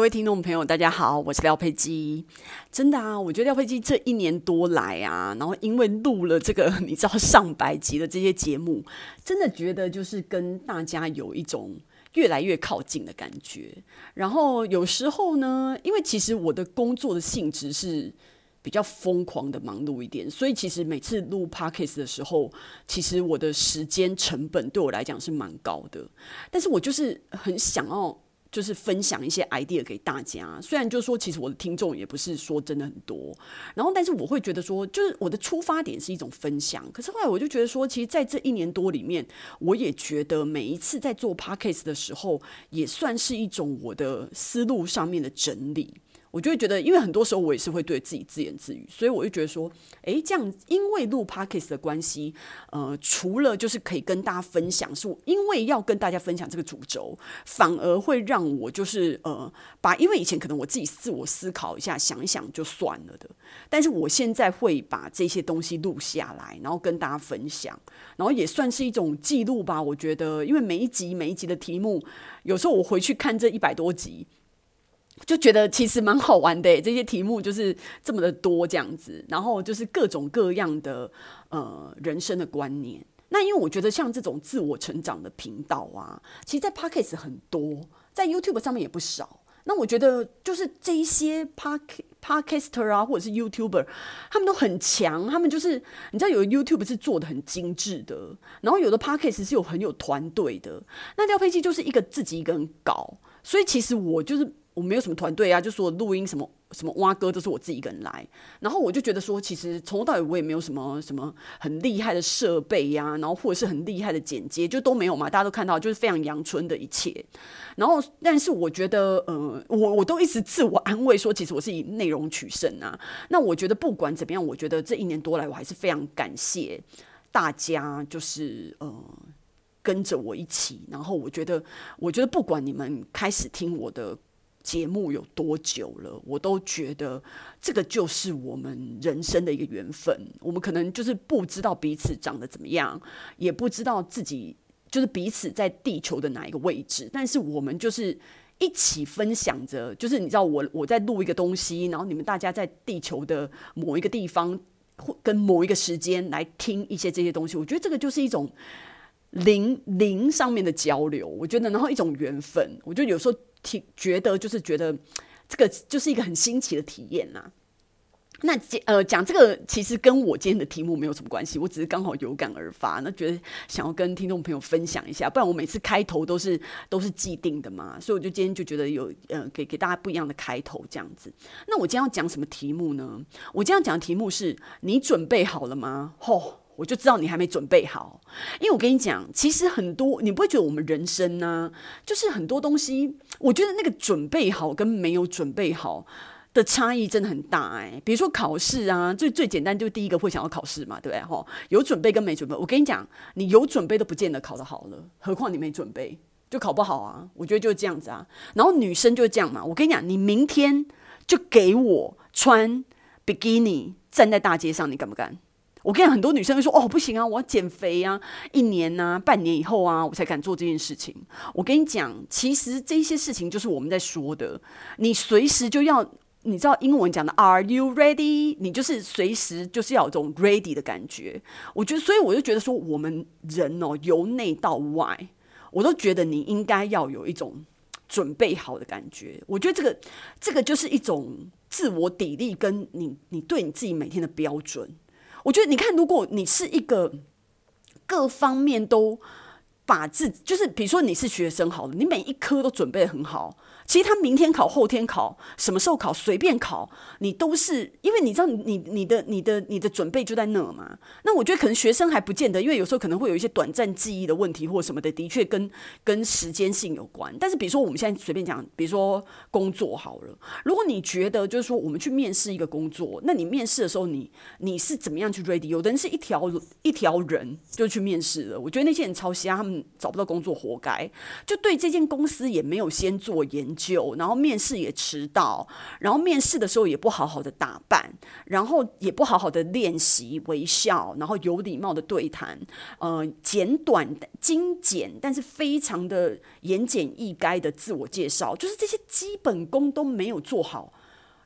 各位听众朋友，大家好，我是廖佩基。真的啊，我觉得廖佩基这一年多来啊，然后因为录了这个 你知道上百集的这些节目，真的觉得就是跟大家有一种越来越靠近的感觉。然后有时候呢，因为其实我的工作的性质是比较疯狂的忙碌一点，所以其实每次录 Podcast 的时候，其实我的时间成本对我来讲是蛮高的。但是我就是很想要。就是分享一些 idea 给大家，虽然就是说，其实我的听众也不是说真的很多，然后，但是我会觉得说，就是我的出发点是一种分享。可是后来我就觉得说，其实在这一年多里面，我也觉得每一次在做 podcast 的时候，也算是一种我的思路上面的整理。我就会觉得，因为很多时候我也是会对自己自言自语，所以我就觉得说，诶，这样因为录 podcast 的关系，呃，除了就是可以跟大家分享，是因为要跟大家分享这个主轴，反而会让我就是呃，把因为以前可能我自己自我思考一下，想一想就算了的，但是我现在会把这些东西录下来，然后跟大家分享，然后也算是一种记录吧。我觉得，因为每一集每一集的题目，有时候我回去看这一百多集。就觉得其实蛮好玩的，这些题目就是这么的多这样子，然后就是各种各样的呃人生的观念。那因为我觉得像这种自我成长的频道啊，其实，在 Podcast 很多，在 YouTube 上面也不少。那我觉得就是这一些 Pod Podcaster 啊，或者是 YouTuber，他们都很强。他们就是你知道，有 YouTube 是做的很精致的，然后有的 Podcast 是有很有团队的。那廖佩基就是一个自己一个人搞，所以其实我就是。我没有什么团队啊，就说录音什么什么挖歌都是我自己一个人来，然后我就觉得说，其实从头到尾我也没有什么什么很厉害的设备呀、然后或者是很厉害的剪接，就都没有嘛。大家都看到，就是非常阳春的一切。然后，但是我觉得，呃，我我都一直自我安慰说，其实我是以内容取胜啊。那我觉得不管怎么样，我觉得这一年多来，我还是非常感谢大家，就是呃。跟着我一起，然后我觉得，我觉得不管你们开始听我的节目有多久了，我都觉得这个就是我们人生的一个缘分。我们可能就是不知道彼此长得怎么样，也不知道自己就是彼此在地球的哪一个位置，但是我们就是一起分享着，就是你知道我我在录一个东西，然后你们大家在地球的某一个地方或跟某一个时间来听一些这些东西，我觉得这个就是一种。灵灵上面的交流，我觉得，然后一种缘分，我就有时候挺觉得就是觉得这个就是一个很新奇的体验呐、啊。那呃讲这个其实跟我今天的题目没有什么关系，我只是刚好有感而发，那觉得想要跟听众朋友分享一下，不然我每次开头都是都是既定的嘛，所以我就今天就觉得有呃给给大家不一样的开头这样子。那我今天要讲什么题目呢？我今天要讲的题目是你准备好了吗？吼！我就知道你还没准备好，因为我跟你讲，其实很多你不会觉得我们人生呢、啊，就是很多东西，我觉得那个准备好跟没有准备好的差异真的很大哎、比如说考试啊，最最简单就是第一个会想要考试嘛，对不对？哈，有准备跟没准备，我跟你讲，你有准备都不见得考得好了，何况你没准备就考不好啊。我觉得就是这样子啊。然后女生就是这样嘛，我跟你讲，你明天就给我穿比基尼站在大街上，你敢不敢？我跟，很多女生会说：“哦，不行啊，我要减肥啊，一年、啊，半年以后啊，我才敢做这件事情。”我跟你讲，其实这些事情就是我们在说的，你随时就要，你知道英文讲的 “Are you ready？” 你就是随时就是要有这种 ready 的感觉。我觉得，所以我就觉得说，我们人哦，由内到外，我都觉得你应该要有一种准备好的感觉。我觉得这个，这个就是一种自我砥砺，跟你，你对你自己每天的标准。我觉得，你看，如果你是一个各方面都把自，就是比如说你是学生好了，你每一科都准备很好。其实他明天考、后天考、什么时候考，随便考，你都是因为你知道你你的你的你的准备就在那嘛。那我觉得可能学生还不见得，因为有时候可能会有一些短暂记忆的问题或什么的，的确跟跟时间性有关。但是比如说我们现在随便讲，比如说工作好了，如果你觉得就是说我们去面试一个工作，那你面试的时候你你是怎么样去 ready？有的人是一条一条人就去面试了，我觉得那些人超瞎，他们找不到工作活该，就对这间公司也没有先做研究。久，然后面试也迟到，然后面试的时候也不好好的打扮，然后也不好好的练习微笑，然后有礼貌的对谈，呃，简短精简，但是非常的言简意赅的自我介绍，就是这些基本功都没有做好。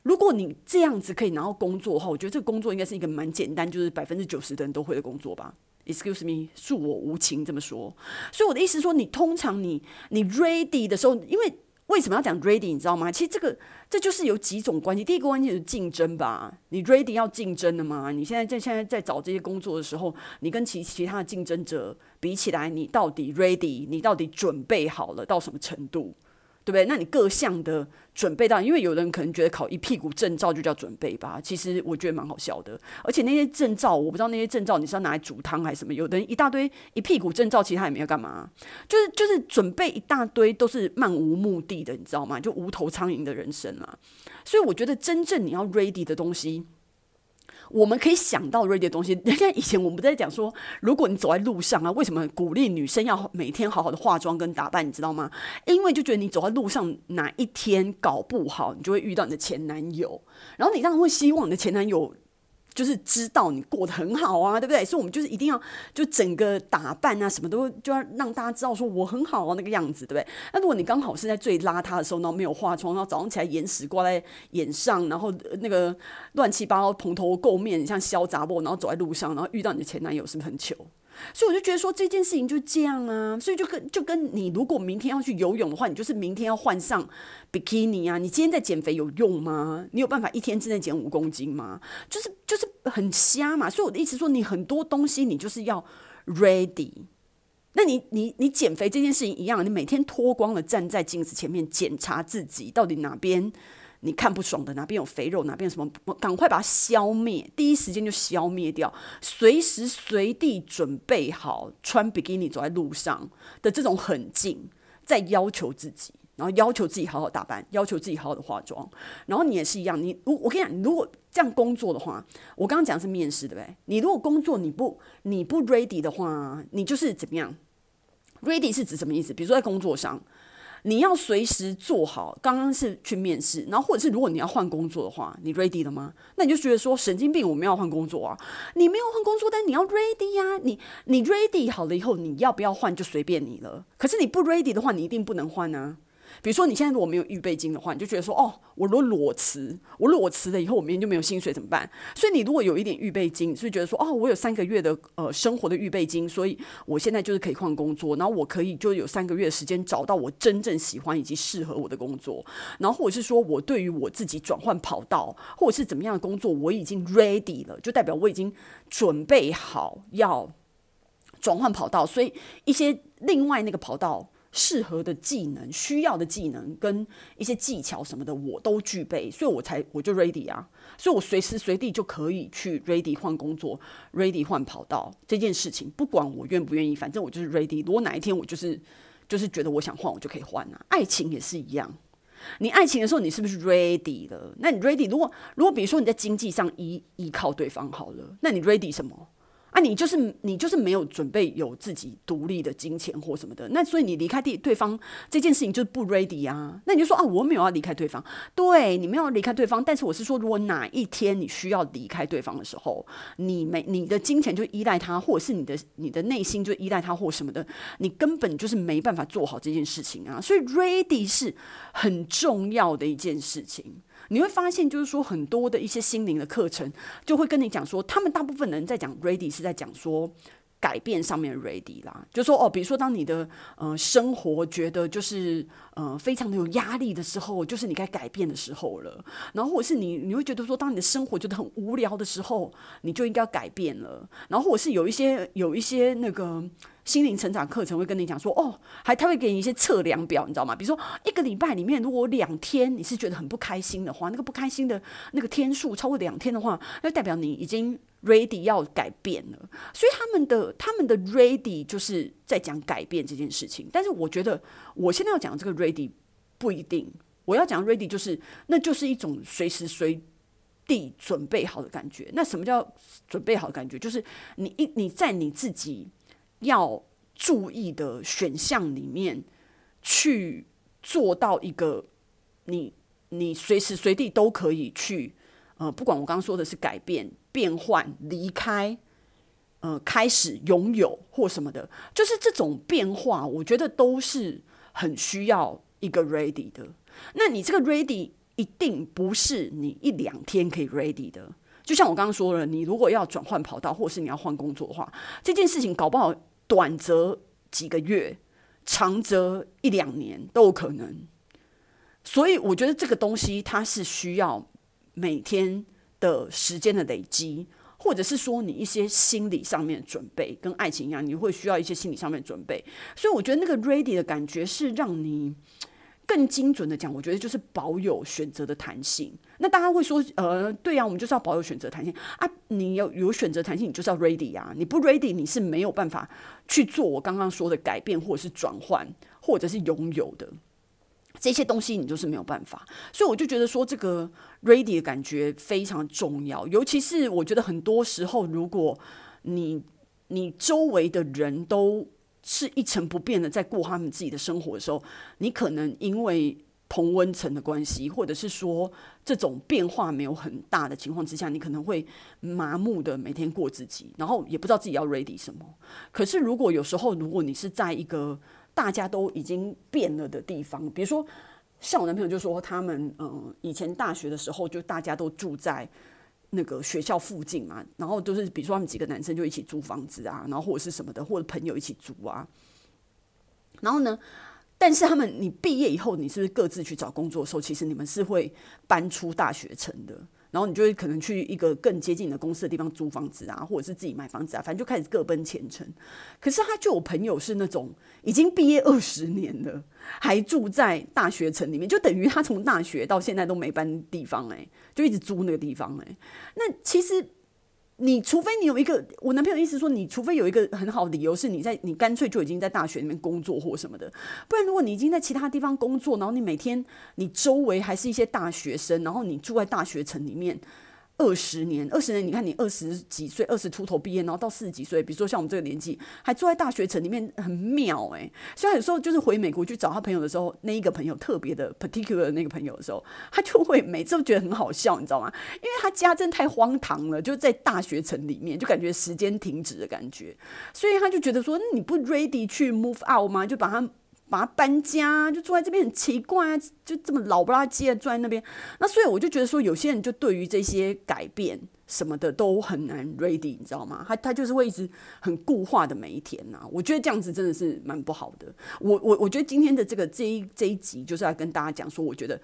如果你这样子可以拿到工作的话，我觉得这个工作应该是一个蛮简单，就是百分之九十的人都会的工作吧。Excuse me，恕我无情这么说。所以我的意思说，你通常你你 ready 的时候，因为为什么要讲 ready，你知道吗？其实这个这就是有几种关系。第一个关系是竞争吧，你 ready 要竞争的嘛。你现在在现在在找这些工作的时候，你跟其其他的竞争者比起来，你到底 ready？你到底准备好了到什么程度？对不对？那你各项的准备到，因为有人可能觉得考一屁股证照就叫准备吧，其实我觉得蛮好笑的。而且那些证照，我不知道那些证照你是要拿来煮汤还是什么？有的人一大堆一屁股证照，其实他也没有干嘛，就是就是准备一大堆都是漫无目的的，你知道吗？就无头苍蝇的人生啊。所以我觉得真正你要 ready 的东西。我们可以想到 ready 的东西。人家以前我们不在讲说，如果你走在路上啊，为什么鼓励女生要每天好好的化妆跟打扮？你知道吗？因为就觉得你走在路上哪一天搞不好，你就会遇到你的前男友，然后你当然会希望你的前男友。就是知道你过得很好啊，对不对？所以，我们就是一定要就整个打扮啊，什么都就要让大家知道说我很好啊，那个样子，对不对？那如果你刚好是在最邋遢的时候，然后没有化妆，然后早上起来眼屎挂在眼上，然后那个乱七八糟蓬头垢面，像小杂货，然后走在路上，然后遇到你的前男友，是不是很糗？所以我就觉得说这件事情就这样啊，所以就跟就跟你如果明天要去游泳的话，你就是明天要换上比基尼啊。你今天在减肥有用吗？你有办法一天之内减五公斤吗？就是就是很瞎嘛。所以我的意思说，你很多东西你就是要 ready。那你你你减肥这件事情一样，你每天脱光了站在镜子前面检查自己到底哪边。你看不爽的哪边有肥肉，哪边有什么，赶快把它消灭，第一时间就消灭掉，随时随地准备好穿比基尼走在路上的这种狠劲，在要求自己，然后要求自己好好打扮，要求自己好好的化妆，然后你也是一样，你我我跟你讲，如果这样工作的话，我刚刚讲是面试，对不对？你如果工作你不你不 ready 的话，你就是怎么样？ready 是指什么意思？比如说在工作上。你要随时做好，刚刚是去面试，然后或者是如果你要换工作的话，你 ready 了吗？那你就觉得说神经病，我们要换工作啊！你没有换工作，但你要 ready 呀、啊！你你 ready 好了以后，你要不要换就随便你了。可是你不 ready 的话，你一定不能换啊。比如说，你现在如果没有预备金的话，你就觉得说，哦，我如果裸辞，我裸辞了以后，我明天就没有薪水怎么办？所以你如果有一点预备金，你是觉得说，哦，我有三个月的呃生活的预备金，所以我现在就是可以换工作，然后我可以就有三个月的时间找到我真正喜欢以及适合我的工作，然后或者是说我对于我自己转换跑道或者是怎么样的工作，我已经 ready 了，就代表我已经准备好要转换跑道，所以一些另外那个跑道。适合的技能、需要的技能跟一些技巧什么的，我都具备，所以我才我就 ready 啊，所以我随时随地就可以去 ready 换工作，ready 换跑道这件事情，不管我愿不愿意，反正我就是 ready。如果哪一天我就是就是觉得我想换，我就可以换啊。爱情也是一样，你爱情的时候，你是不是 ready 了？那你 ready？如果如果比如说你在经济上依依靠对方好了，那你 ready 什么？啊，你就是你就是没有准备有自己独立的金钱或什么的，那所以你离开对对方这件事情就是不 ready 啊。那你就说啊，我没有要离开对方，对，你没有离开对方，但是我是说，如果哪一天你需要离开对方的时候，你没你的金钱就依赖他，或者是你的你的内心就依赖他或什么的，你根本就是没办法做好这件事情啊。所以 ready 是很重要的一件事情。你会发现，就是说很多的一些心灵的课程，就会跟你讲说，他们大部分人在讲 ready 是在讲说改变上面 ready 啦，就说哦，比如说当你的呃生活觉得就是呃非常的有压力的时候，就是你该改变的时候了。然后或者是你你会觉得说，当你的生活觉得很无聊的时候，你就应该要改变了。然后或者是有一些有一些那个。心灵成长课程会跟你讲说，哦，还他会给你一些测量表，你知道吗？比如说一个礼拜里面，如果两天你是觉得很不开心的话，那个不开心的那个天数超过两天的话，那代表你已经 ready 要改变了。所以他们的他们的 ready 就是在讲改变这件事情。但是我觉得我现在要讲的这个 ready 不一定，我要讲 ready 就是那就是一种随时随地准备好的感觉。那什么叫准备好的感觉？就是你一你在你自己。要注意的选项里面，去做到一个你你随时随地都可以去，呃，不管我刚刚说的是改变、变换、离开，呃，开始拥有或什么的，就是这种变化，我觉得都是很需要一个 ready 的。那你这个 ready 一定不是你一两天可以 ready 的。就像我刚刚说了，你如果要转换跑道，或是你要换工作的话，这件事情搞不好短则几个月，长则一两年都有可能。所以我觉得这个东西它是需要每天的时间的累积，或者是说你一些心理上面的准备，跟爱情一样，你会需要一些心理上面的准备。所以我觉得那个 ready 的感觉是让你。更精准的讲，我觉得就是保有选择的弹性。那大家会说，呃，对啊，我们就是要保有选择弹性啊。你要有选择弹性，你就是要 ready 啊。你不 ready，你是没有办法去做我刚刚说的改变，或者是转换，或者是拥有的这些东西，你就是没有办法。所以我就觉得说，这个 ready 的感觉非常重要。尤其是我觉得很多时候，如果你你周围的人都是一成不变的在过他们自己的生活的时候，你可能因为同温层的关系，或者是说这种变化没有很大的情况之下，你可能会麻木的每天过自己，然后也不知道自己要 ready 什么。可是如果有时候，如果你是在一个大家都已经变了的地方，比如说像我男朋友就说，他们嗯、以前大学的时候就大家都住在。那个学校附近嘛，然后都是比如说他们几个男生就一起租房子啊，然后或者是什么的，或者朋友一起租啊。然后呢，但是他们你毕业以后，你是不是各自去找工作的时候，其实你们是会搬出大学城的，然后你就会可能去一个更接近你的公司的地方租房子啊，或者是自己买房子啊，反正就开始各奔前程。可是他就有朋友是那种已经毕业二十年了。还住在大学城里面，就等于他从大学到现在都没搬地方哎、就一直租那个地方哎、那其实你除非你有一个，我男朋友意思说，你除非有一个很好的理由，是你在你干脆就已经在大学里面工作或什么的，不然如果你已经在其他地方工作，然后你每天你周围还是一些大学生，然后你住在大学城里面。二十年，二十年，你看你二十几岁，二十出头毕业，然后到四十几岁，比如说像我们这个年纪，还住在大学城里面，很妙哎、欸。所以有时候就是回美国去找他朋友的时候，那一个朋友特别的 particular 那个朋友的时候，他就会每次都觉得很好笑，你知道吗？因为他家真太荒唐了，就在大学城里面，就感觉时间停止的感觉，所以他就觉得说，你不 ready 去 move out 吗？就把他。把它搬家，就住在这边很奇怪啊，就这么老不拉几的住在那边。那所以我就觉得说，有些人就对于这些改变什么的都很难 ready，你知道吗？他他就是会一直很固化的每一天呐、我觉得这样子真的是蛮不好的。我我我觉得今天的这个这一这一集就是要跟大家讲说，我觉得。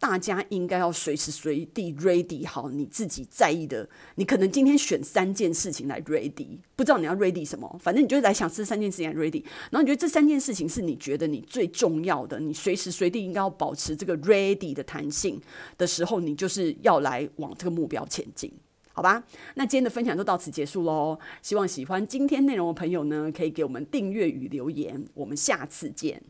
大家应该要随时随地 ready 好你自己在意的。你可能今天选三件事情来 ready，不知道你要 ready 什么，反正你就来想这三件事情来 ready。然后你觉得这三件事情是你觉得你最重要的，你随时随地应该要保持这个 ready 的弹性的时候，你就是要来往这个目标前进，好吧？那今天的分享就到此结束喽。希望喜欢今天内容的朋友呢，可以给我们订阅与留言。我们下次见。